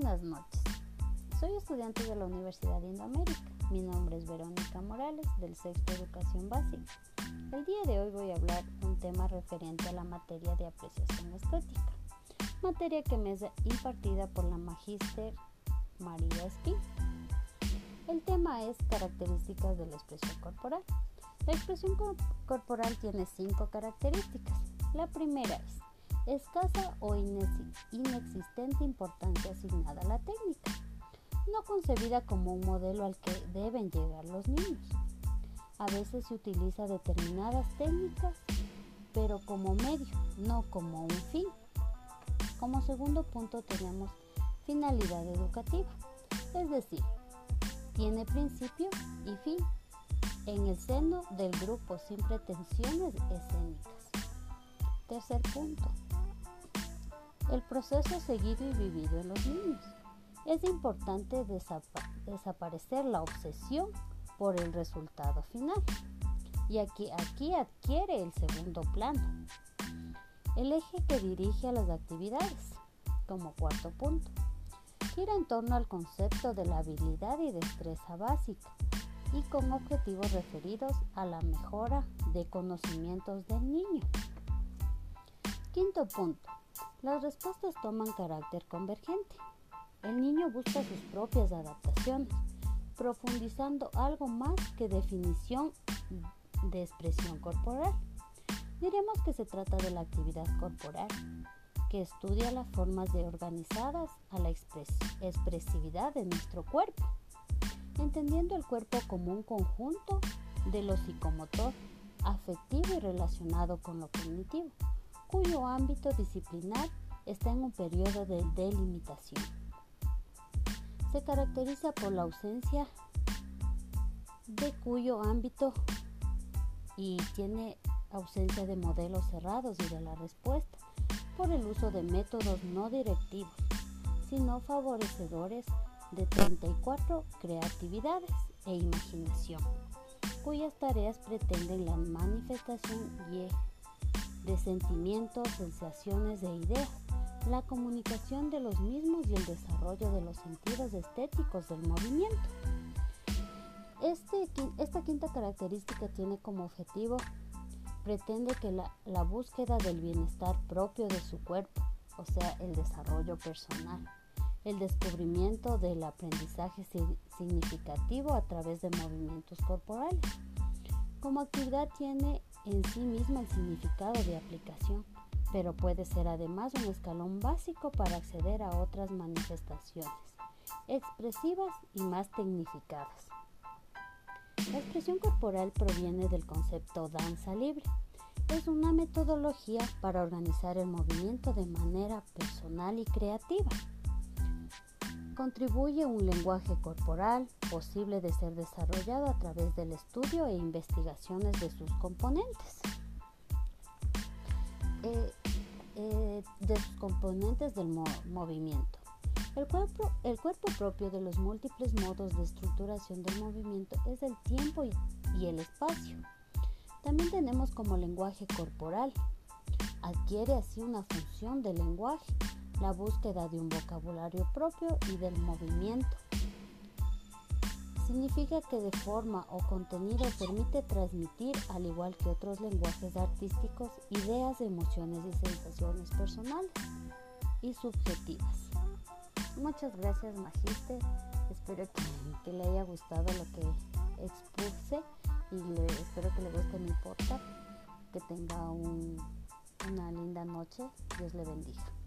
Buenas noches. Soy estudiante de la Universidad de Indoamérica. Mi nombre es Verónica Morales del Sexto Educación Básica. El día de hoy voy a hablar un tema referente a la materia de apreciación estética, materia que me es impartida por la magíster María Espín. El tema es características de la expresión corporal. La expresión corporal tiene cinco características. La primera es escasa o inexistente importancia asignada a la técnica, no concebida como un modelo al que deben llegar los niños. A veces se utiliza determinadas técnicas, pero como medio, no como un fin. Como segundo punto tenemos finalidad educativa, es decir, tiene principio y fin en el seno del grupo sin pretensiones escénicas. Tercer punto, el proceso seguido y vivido en los niños. Es importante desaparecer la obsesión por el resultado final. Y aquí, aquí adquiere el segundo plano. El eje que dirige a las actividades, como cuarto punto, gira en torno al concepto de la habilidad y destreza básica y con objetivos referidos a la mejora de conocimientos del niño. Quinto punto, las respuestas toman carácter convergente. El niño busca sus propias adaptaciones, profundizando algo más que definición de expresión corporal. Diremos que se trata de la actividad corporal, que estudia las formas de organizadas a la expresividad de nuestro cuerpo, entendiendo el cuerpo como un conjunto de lo psicomotor, afectivo y relacionado con lo cognitivo cuyo ámbito disciplinar está en un periodo de delimitación. Se caracteriza por la ausencia de cuyo ámbito y tiene ausencia de modelos cerrados y de la respuesta por el uso de métodos no directivos, sino favorecedores de 34 creatividades e imaginación, cuyas tareas pretenden la manifestación y de sentimientos, sensaciones e ideas, la comunicación de los mismos y el desarrollo de los sentidos estéticos del movimiento. Este, esta quinta característica tiene como objetivo, pretende que la, la búsqueda del bienestar propio de su cuerpo, o sea, el desarrollo personal, el descubrimiento del aprendizaje significativo a través de movimientos corporales. Como actividad tiene en sí misma el significado de aplicación, pero puede ser además un escalón básico para acceder a otras manifestaciones expresivas y más tecnificadas. La expresión corporal proviene del concepto danza libre. Es una metodología para organizar el movimiento de manera personal y creativa contribuye un lenguaje corporal posible de ser desarrollado a través del estudio e investigaciones de sus componentes. Eh, eh, de sus componentes del movimiento. El cuerpo, el cuerpo propio de los múltiples modos de estructuración del movimiento es el tiempo y el espacio. También tenemos como lenguaje corporal. Adquiere así una función de lenguaje la búsqueda de un vocabulario propio y del movimiento. Significa que de forma o contenido permite transmitir, al igual que otros lenguajes artísticos, ideas, emociones y sensaciones personales y subjetivas. Muchas gracias Magiste, espero que, le haya gustado lo que expuse y espero que le guste mi podcast, que tenga una linda noche, Dios le bendiga.